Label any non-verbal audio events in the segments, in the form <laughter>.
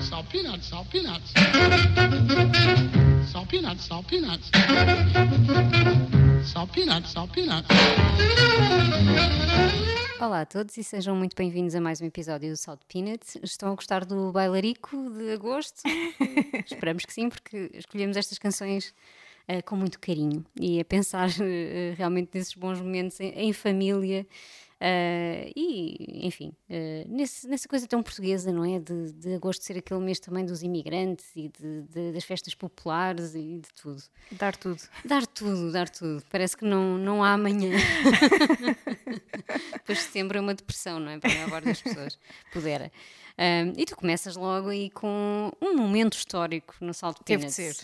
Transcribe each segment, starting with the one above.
Salt peanuts, salt peanuts. Salt peanuts, salt peanuts. Salt peanuts, salt peanuts. Olá a todos e sejam muito bem-vindos a mais um episódio do Salt Peanuts. Estão a gostar do bailarico de agosto? <laughs> Esperamos que sim, porque escolhemos estas canções uh, com muito carinho e a pensar uh, realmente nesses bons momentos em, em família. Uh, e, enfim, uh, nesse, nessa coisa tão portuguesa, não é? De, de agosto ser aquele mês também dos imigrantes e de, de, das festas populares e de tudo. Dar tudo. Dar tudo, dar tudo. Parece que não, não há amanhã. <laughs> Depois de setembro é uma depressão, não é? Para a maior parte das pessoas. Pudera. Um, e tu começas logo aí com um momento histórico no Salto Teve de ser.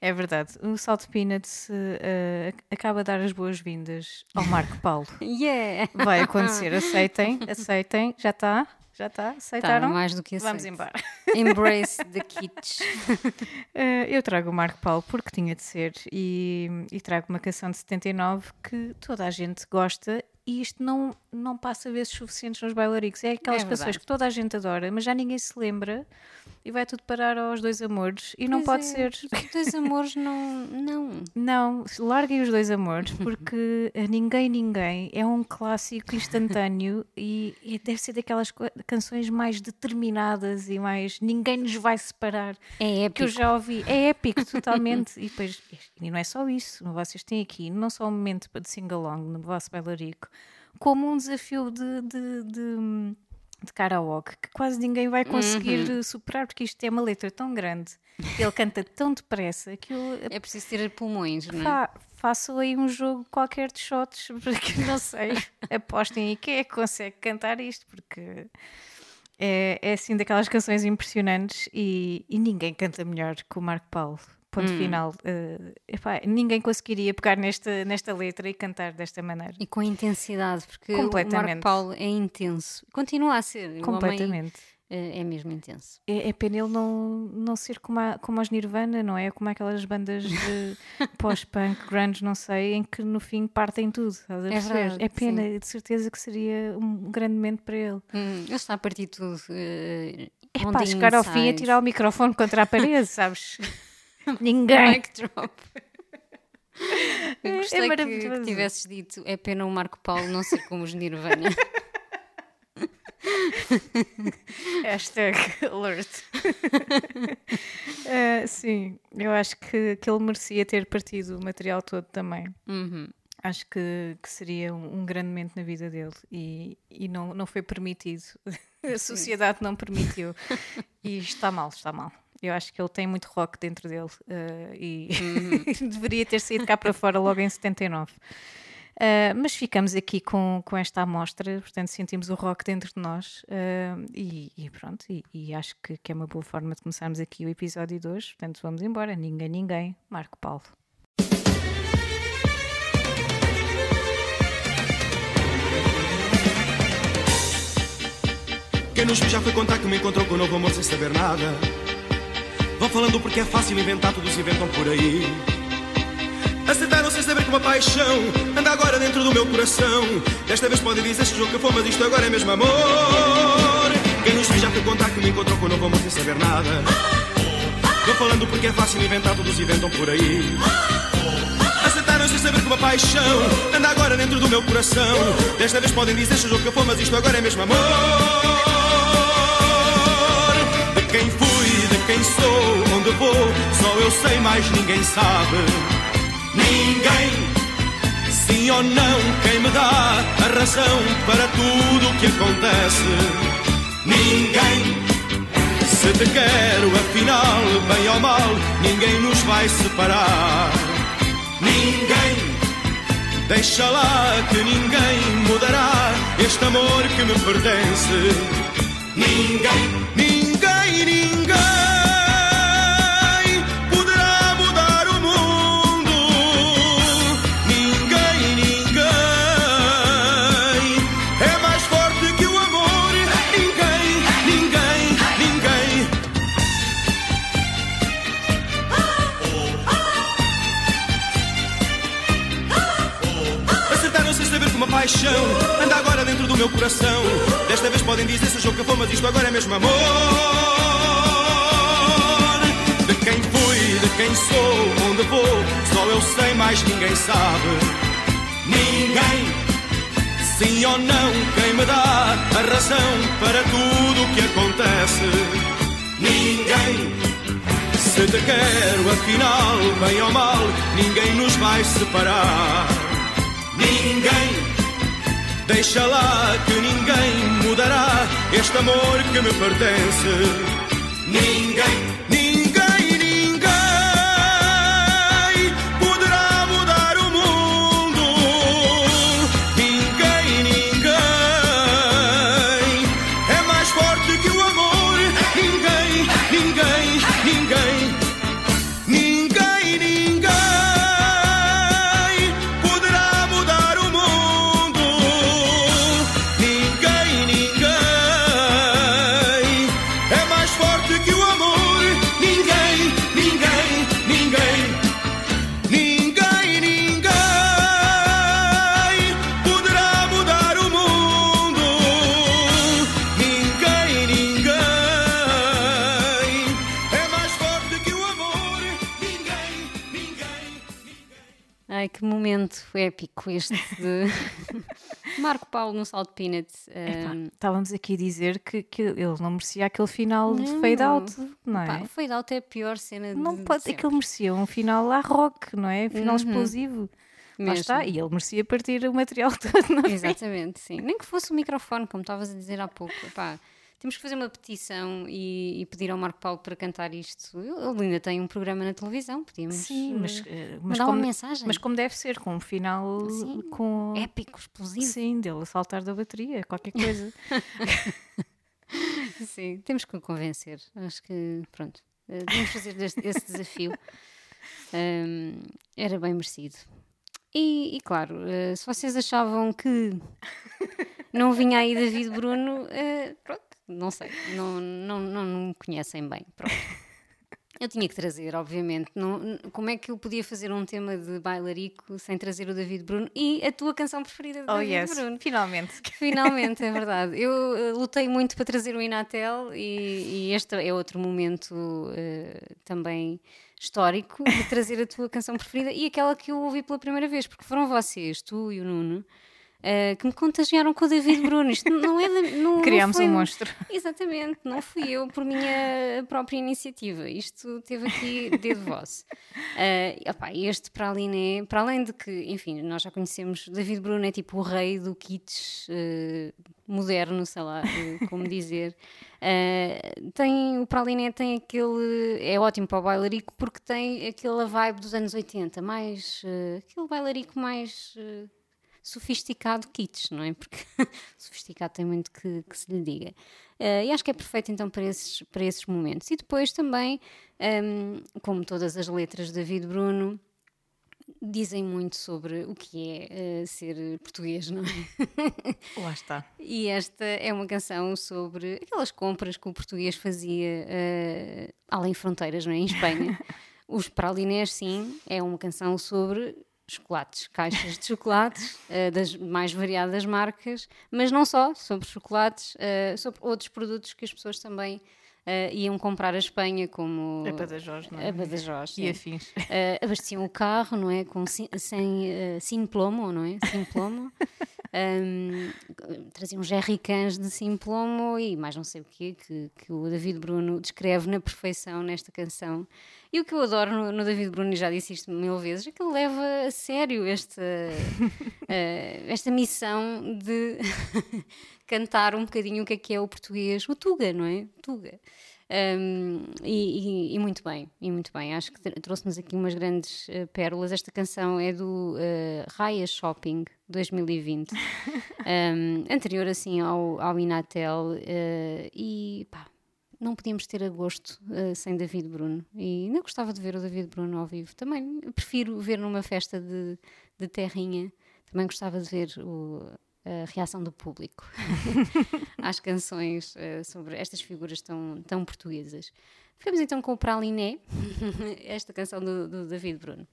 É verdade. O Salt Peanuts uh, acaba a dar as boas-vindas ao Marco Paulo. <laughs> yeah! Vai acontecer. <laughs> Aceitem, aceitem. Já está? Já está? Aceitaram? Tá, mais do que aceito. Vamos embora. <laughs> Embrace the kitsch. Uh, eu trago o Marco Paulo porque tinha de ser e, e trago uma canção de 79 que toda a gente gosta e isto não, não passa vezes suficientes nos bailaricos. É aquelas é canções que toda a gente adora, mas já ninguém se lembra e vai tudo parar aos dois amores e pois não pode é. ser. Os dois <laughs> amores não. Não, não larguem os dois amores <laughs> porque Ninguém Ninguém é um clássico instantâneo <laughs> e, e, deve ser daquelas canções mais determinadas e mais. Ninguém nos vai separar. É épico. Que eu já ouvi. É épico, totalmente. e depois, e não é só isso, vocês têm aqui não só um momento de sing-along no vosso bailarico, como um desafio de, de, de de karaoke que quase ninguém vai conseguir uhum. superar, porque isto é uma letra tão grande, ele canta tão depressa que eu. <laughs> É preciso ter pulmões, não é? Fa faço aí um jogo qualquer de shots, <laughs> porque não sei, apostem aí quem é que consegue cantar isto, porque é, é assim daquelas canções impressionantes e, e ninguém canta melhor que o Marco Paulo ponto hum. final. Uh, epá, ninguém conseguiria pegar nesta, nesta letra e cantar desta maneira. E com intensidade, porque o Marco Paulo é intenso. Continua a ser. Completamente. Homem, uh, é mesmo intenso. É, é pena ele não, não ser como, a, como os Nirvana, não é? Como aquelas bandas de <laughs> pós-punk, grunge, não sei, em que no fim partem tudo. É, verdade, é pena, sim. de certeza que seria um grande momento para ele. Hum, ele está a partir tudo. Uh, é pá, chegar ao fim e tirar o microfone contra a parede, <laughs> sabes? <laughs> Ninguém. Mic drop. Eu gostei é que, que tivesses dito é pena o Marco Paulo não ser como os Nirvana. <laughs> Hashtag alert. uh, <laughs> sim, eu acho que, que ele merecia ter partido o material todo também. Uhum. Acho que, que seria um, um, grande momento na vida dele e, e não, não foi permitido. A sociedade não permitiu. E está mal, está mal. Eu acho que ele tem muito rock dentro dele uh, e uhum. <laughs> deveria ter saído cá para fora logo em 79. Uh, eh, mas ficamos aqui com, com esta amostra, portanto sentimos o rock dentro de nós uh, e, e, pronto, e, e acho que, que, é uma boa forma de começarmos aqui o episódio de hoje. Portanto, vamos embora. Ninguém, ninguém. Marco Paulo. Quem nos já foi contar que me encontrou com o novo amor sem saber nada. Vão falando porque é fácil inventar, todos inventam por aí. Aceitaram sem saber que uma paixão anda agora dentro do meu coração. Desta vez podem dizer se jogo que foi, mas isto agora é mesmo amor. Quem nos já foi contar que me encontrou com o novo amor sem saber nada. Vão falando porque é fácil inventar, todos inventam por aí. Aceitaram sem saber que uma paixão anda agora dentro do meu coração. Desta vez podem dizer se jogo que foi, mas isto agora é mesmo amor. De quem fui quem sou, onde vou, só eu sei, mais ninguém sabe. Ninguém, sim ou não, quem me dá a razão para tudo o que acontece. Ninguém, se te quero, afinal, bem ou mal, ninguém nos vai separar. Ninguém. Deixa lá que ninguém mudará este amor que me pertence. Ninguém, ninguém, paixão anda agora dentro do meu coração. Desta vez podem dizer se jogo que for, mas isto agora é mesmo amor. De quem fui, de quem sou, onde vou, só eu sei, mais ninguém sabe. Ninguém. Sim ou não, quem me dá a razão para tudo o que acontece? Ninguém. Se te quero, afinal, bem ou mal, ninguém nos vai separar. Ninguém. Deixa lá que ninguém mudará este amor que me pertence. Ninguém, que momento épico este de <laughs> Marco Paulo no Salt Peanuts. Epá, Ahm, estávamos aqui a dizer que, que ele não merecia aquele final de Não. fade out, não é? pá, o fade out é a pior cena não de, pode, de sempre. aquele merecia um final à rock, não é? Final Uhum. explosivo. Lá Mesmo. está, e ele merecia partir o material <laughs> todo, não é? Exatamente, sim. Nem que fosse o microfone, como estavas a dizer há pouco. Temos que fazer uma petição e, e pedir ao Marco Paulo para cantar isto. Ele ainda tem um programa na televisão, podíamos Sim, mas, eh, eh, mas, mandar como, uma mensagem. mas como deve ser, com um final Sim, com. épico, explosivo. Sim, dele a saltar da bateria, qualquer coisa. <laughs> Sim, temos que o convencer. Acho que, pronto, eh, devemos fazer esse desafio. <laughs> Ahm, era bem merecido. E, e claro, eh, se vocês achavam que não vinha aí David Bruno, eh, pronto, não sei, não, não, não, não me conhecem bem. Pronto. <laughs> Eu tinha que trazer, obviamente. Não, como é que eu podia fazer um tema de bailarico sem trazer o David Bruno e a tua canção preferida de oh, David yes, Bruno? finalmente. <laughs> Finalmente, é verdade. Eu eh, lutei muito para trazer o Inatel e, e este é outro momento eh, também histórico de trazer a tua canção preferida e aquela que eu ouvi pela primeira vez, porque foram vocês, tu e o Nuno, eh, que me contagiaram com o David Bruno. Isto não é. Não, não Criámos foi- um monstro. Exatamente, não fui eu por minha própria iniciativa. Isto teve aqui dedo vosso. Eh, opá, este para Aline, para além de que, enfim, nós já conhecemos, David Bruno é tipo o rei do kitsch eh, moderno, sei lá como dizer. Eh, tem, o Praliné tem aquele. É ótimo para o bailarico porque tem aquela vibe dos anos 80, mais. eh, aquele bailarico mais. eh, sofisticado kitsch, não é? Porque <laughs> sofisticado tem muito que, que se lhe diga. Eh, e acho que é perfeito então para esses, para esses momentos. E depois também, ehm, como todas as letras de David Bruno, dizem muito sobre o que é eh, ser português, não é? <laughs> Lá está. E esta é uma canção sobre aquelas compras que o português fazia eh, além fronteiras, não é? Em Espanha. <laughs> Os pralinés, sim, é uma canção sobre chocolates, caixas de chocolates, <laughs> eh, das mais variadas marcas, mas não só, sobre chocolates, eh, sobre outros produtos que as pessoas também eh, iam comprar à Espanha, como A Badajoz, não é? a Badajoz, E afins. Abasteciam o carro, não é? Com, sem, eh, sin plomo, não é? Sin plomo. <laughs> Ahm, traziam jerrycans de sim plomo e mais não sei o quê, que, que o David Bruno descreve na perfeição nesta canção. E o que eu adoro no, no David Bruno, e já disse isto mil vezes, é que ele leva a sério esta, <laughs> eh, esta missão de <laughs> cantar um bocadinho o que é que é o português, o Tuga, não é? Tuga. Um, e, e- e muito bem, e muito bem. Acho que trouxe-nos aqui umas grandes eh, pérolas. Esta canção é do eh, Raya Shopping 2020, um, <laughs> anterior assim ao, ao Inatel. eh, e pá, não podíamos ter agosto eh, sem David Bruno. E ainda gostava de ver o David Bruno ao vivo. Também prefiro ver numa festa de, de terrinha. Também gostava de ver o- a reação do público <laughs> às canções eh, sobre estas figuras tão, tão portuguesas. Ficamos então com o Praliné, <laughs> esta canção do, do David Bruno.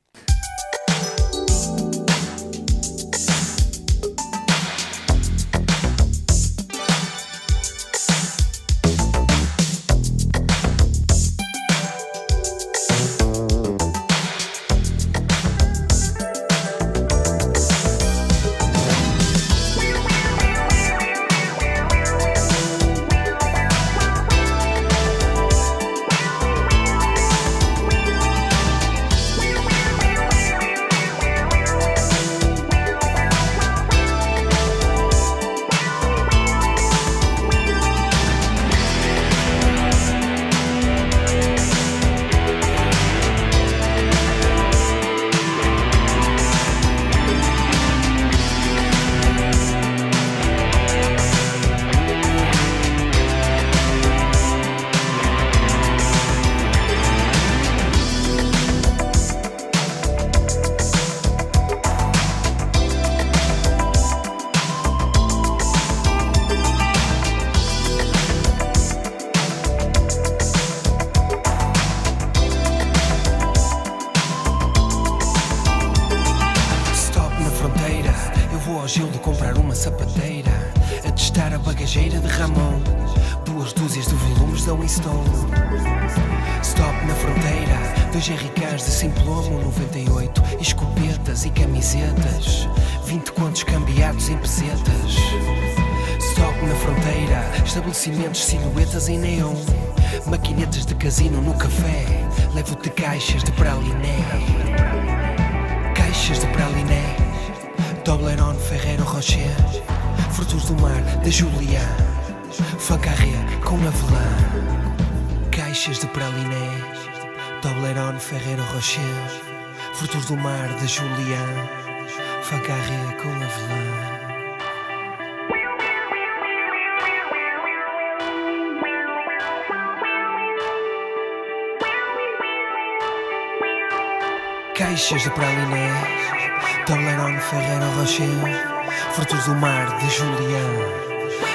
Sapateira. A testar a bagageira de Ramon. Duas dúzias de volumes da Winston. Stop na fronteira. Dois RKs de simplomo 98 Escopetas e camisetas. 20 contos cambiados em pesetas. Stop na fronteira. Estabelecimentos, silhuetas em neon. Maquinetas de casino no café. Levo-te caixas de praliné. Caixas de praliné Toblerone, Ferreiro Rocher. Frutos do mar, da Julian. Fancarré com avelã. Caixas de praliné. Toblerone, Ferreiro Rocher. Frutos do mar, da Julian. Fancarré com avelã. Caixas de praliné Toblerone, Ferreiro Rocher Frutos do mar, de Julian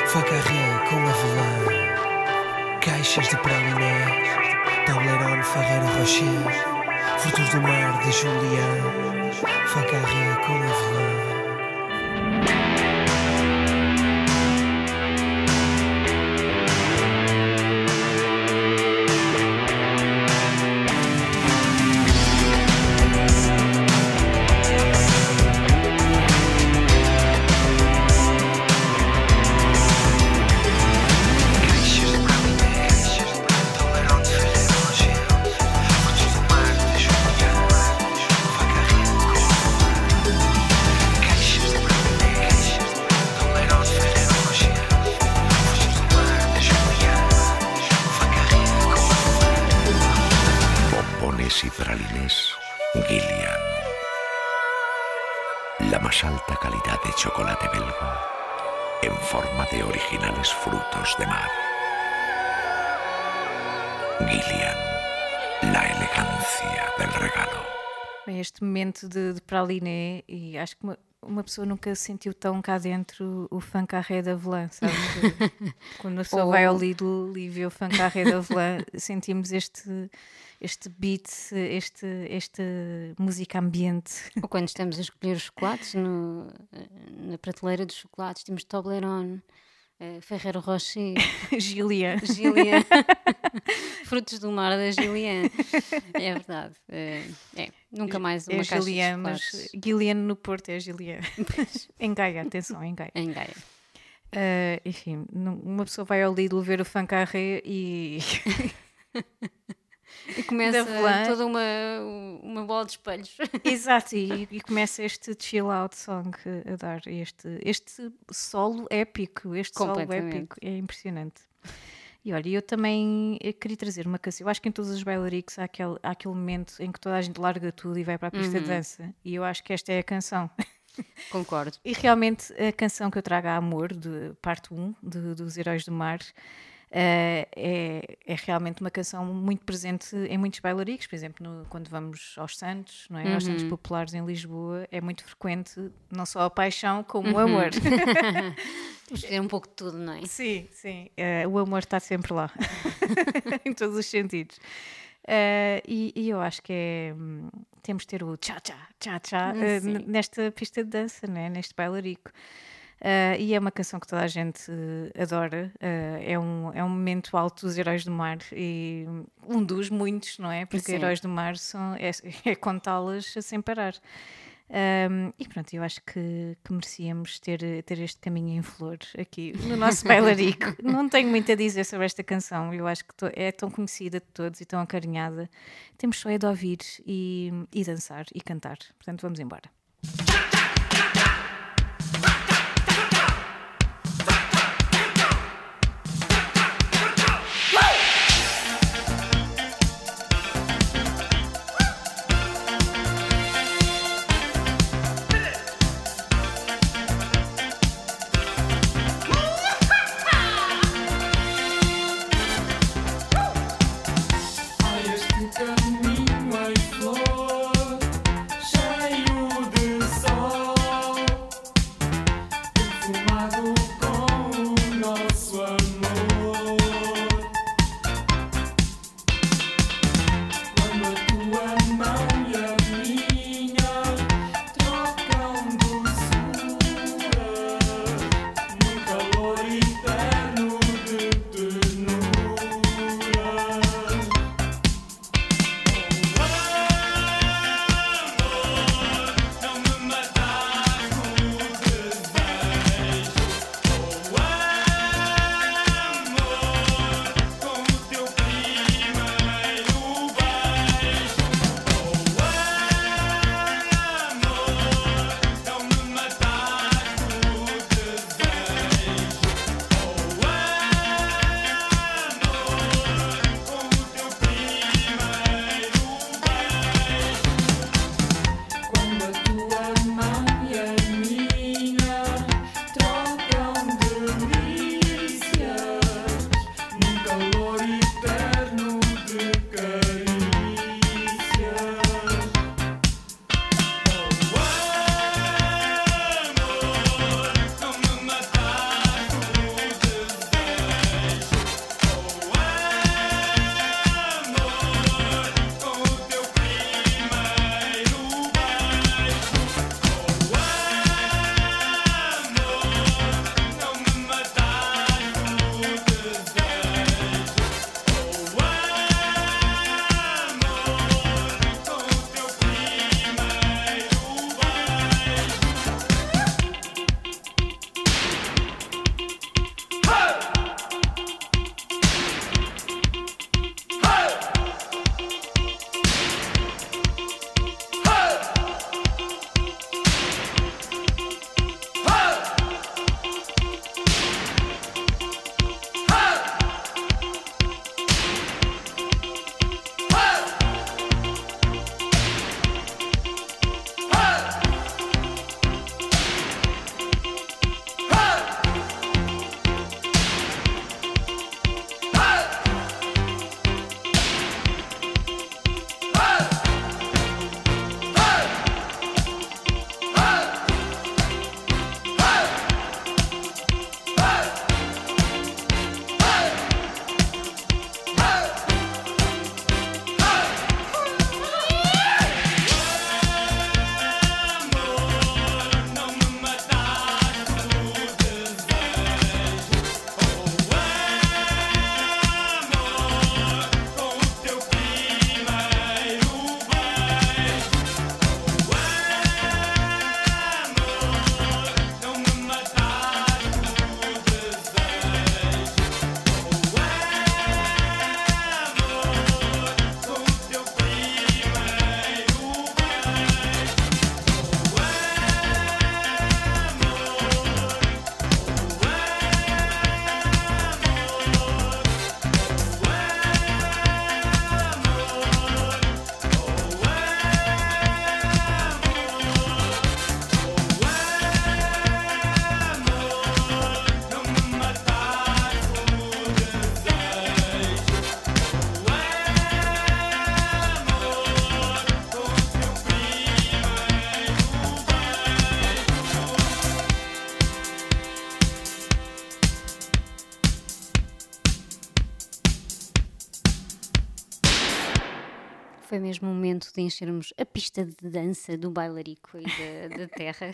Fancarré com avelã Caixas de praliné Toblerone, Ferreiro Rocher Frutos do mar, de Julian Fancarré com avelã de originales frutos de mar. Gillian. La elegancia del regalo. Este momento de, de praliné, e acho que uma, uma pessoa nunca sentiu tão cá dentro o fancarré da Avelã, sabe? <laughs> Quando a pessoa Ou- vai ao Lidl e vê o fancarré da Avelã, <laughs> sentimos este, este beat, este, esta música ambiente. Ou quando estamos a escolher os chocolates no- na prateleira dos chocolates, temos Toblerone, eh, Ferrero Rocher, <laughs> Gillian. Gillian, <laughs> frutos do mar da Gillian. É verdade. eh, é, nunca mais uma é caixa Gillian, de mas Gillian no Porto é Gillian. <laughs> em Gaia, atenção, em Gaia. em Gaia. Ah, enfim, uma pessoa vai ao Lidl ver o fancarré e E <laughs> começa toda uma, uma bola de espelhos. <laughs> Exato, e, e começa este chill out song a dar este, este solo épico, este solo épico, é impressionante. E olha, eu também eu queria trazer uma canção. Eu acho que em todos os bailaricos há aquele, há aquele momento em que toda a gente larga tudo e vai para a pista Uhum. de dança. E eu acho que esta é a canção. <laughs> Concordo. E realmente a canção que eu trago a amor, de parte 1 de- dos Heróis do Mar, eh, é, é realmente uma canção muito presente em muitos bailaricos, por exemplo, no- quando vamos aos Santos, não é? aos Santos Populares em Lisboa, é muito frequente não só a paixão, como o amor. <laughs> Ter um pouco de tudo, não é? sim, sim, eh, o amor está sempre lá, <laughs> em todos os sentidos. Eh, e, e eu acho que é. hum, temos de ter o tchá-tchá, tchá-tchá eh, Sim. n- nesta pista de dança, né? neste bailarico. Eh, e é uma canção que toda a gente eh, adora. eh, é, um, é um momento alto dos Heróis do Mar e um dos muitos, não é? Porque Sim. Heróis do Mar são, é, <laughs> é contá-las sem parar. Um, e pronto, eu acho que, que merecíamos ter, ter este caminho em flor aqui no nosso <laughs> bailarico. Não tenho muito a dizer sobre esta canção, eu acho que to- é tão conhecida de todos e tão acarinhada. Temos só é de ouvir e, e dançar e cantar. Portanto, vamos embora. Foi mesmo o momento de enchermos a pista de dança do bailarico e da, da <laughs> terra.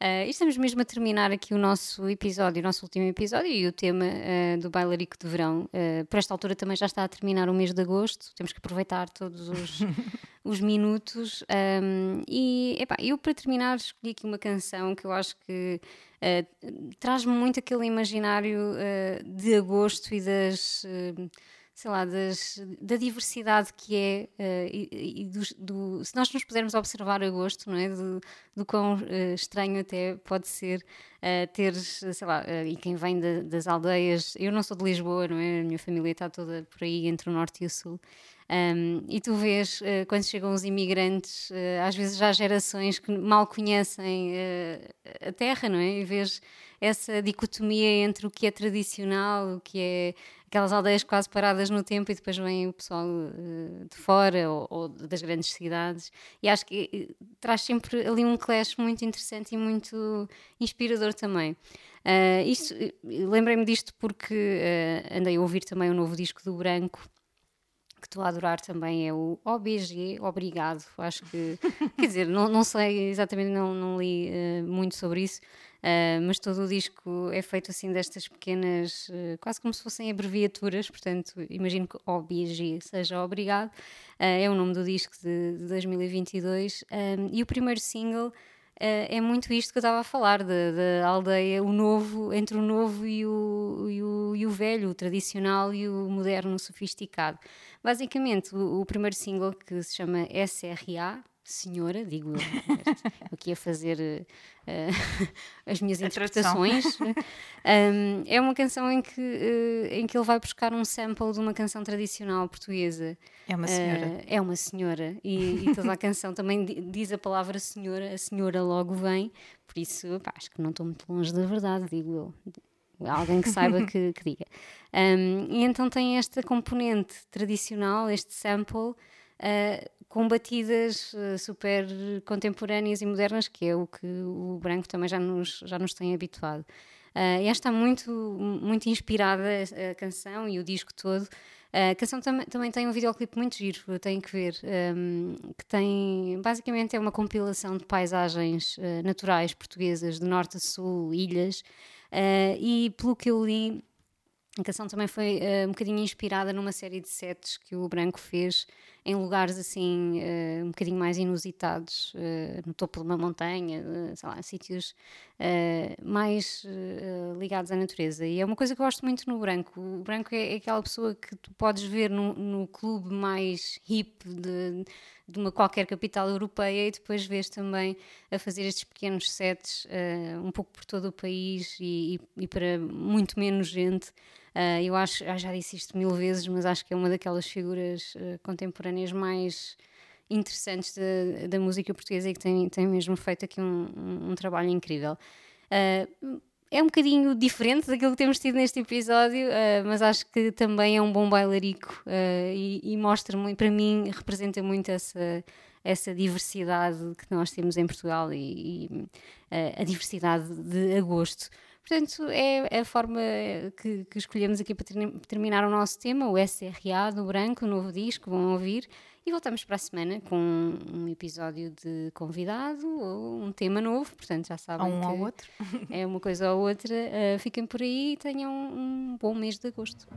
Uh, <laughs> e estamos mesmo a terminar aqui o nosso episódio, o nosso último episódio e o tema uh, do bailarico de verão. Uh, por esta altura também já está a terminar o mês de agosto, temos que aproveitar todos os, <laughs> os minutos. Um, e epá, eu, para terminar, escolhi aqui uma canção que eu acho que traz-me muito aquele imaginário de agosto e das sei lá, das, da diversidade que é, uh, e, e do, do, se nós nos pudermos observar a gosto, não é? Do, do quão uh, estranho até pode ser uh, ter, sei lá, e quem vem de, das aldeias, eu não sou de Lisboa, não é? A minha família está toda por aí entre o norte e o sul. Um, e tu vês, quando chegam os imigrantes, às vezes já há gerações que mal conhecem a terra, não é? E vês essa dicotomia entre o que é tradicional, o que é aquelas aldeias quase paradas no tempo e depois vem o pessoal de fora ou, ou, das grandes cidades. E acho que traz sempre ali um clash muito interessante e muito inspirador também. Uh, isto, lembrei-me disto porque uh, andei a ouvir também o novo disco do Branco que estou a adorar também é o OBG, obrigado. Acho que, quer dizer, não, não sei exatamente, não, não li uh, muito sobre isso, uh, mas todo o disco é feito assim destas pequenas, uh, quase como se fossem abreviaturas, portanto, imagino que OBG seja obrigado. é o nome do disco de, de 2022 um, e o primeiro single é muito isto que eu estava a falar, da aldeia, o novo, entre o novo e o, e o, e o velho, o tradicional e o moderno sofisticado. Basicamente, o, o primeiro single que se chama SRA, senhora, digo eu, <laughs> aqui a fazer uh, <laughs> as minhas a interpretações. um, é uma canção em que, uh, em que ele vai buscar um sample de uma canção tradicional portuguesa. É uma senhora. Uh, é uma senhora. E, e, toda a <laughs> canção também diz a palavra senhora, a senhora logo vem, por isso pá, acho que não estou muito longe da verdade, digo eu alguém que saiba que, que diga. Um, e então tem esta componente tradicional, este sample, com batidas uh, super contemporâneas e modernas, que é o que o branco também já nos, já nos tem habituado. Uh, e está muito, muito inspirada a, canção e o disco todo. A canção tam também tem um videoclipe muito giro, tenho que ver, um, que tem, basicamente é uma compilação de paisagens uh, naturais portuguesas de norte a sul, ilhas, Uh, e pelo que eu li, a canção também foi uh, um bocadinho inspirada numa série de sets que o Branco fez em lugares assim uh, um bocadinho mais inusitados, uh, no topo de uma montanha, sei lá, sítios mais ligados à natureza. E é uma coisa que eu gosto muito no Branco. O Branco é, é aquela pessoa que tu podes ver no, no clube mais hip de, de uma qualquer capital europeia e depois vês também a fazer estes pequenos sets um pouco por todo o país e, e, e para muito menos gente. Uh, eu acho, já disse isto mil vezes, mas acho que é uma daquelas figuras uh, contemporâneas mais interessantes da, música portuguesa e que tem, tem mesmo feito aqui um, um, um trabalho incrível. Uh, é um bocadinho diferente daquilo que temos tido neste episódio, mas acho que também é um bom bailarico e, e mostra muito, para mim, representa muito essa, essa diversidade que nós temos em Portugal e, e a diversidade de agosto. Portanto, é a forma que, que escolhemos aqui para ter, terminar o nosso tema, o SRA do Branco, o novo disco, vão ouvir. E voltamos para a semana com um episódio de convidado ou um tema novo, portanto já sabem. Ou um que ou outro. É uma coisa ou outra. Uh, fiquem por aí e tenham um bom mês de agosto.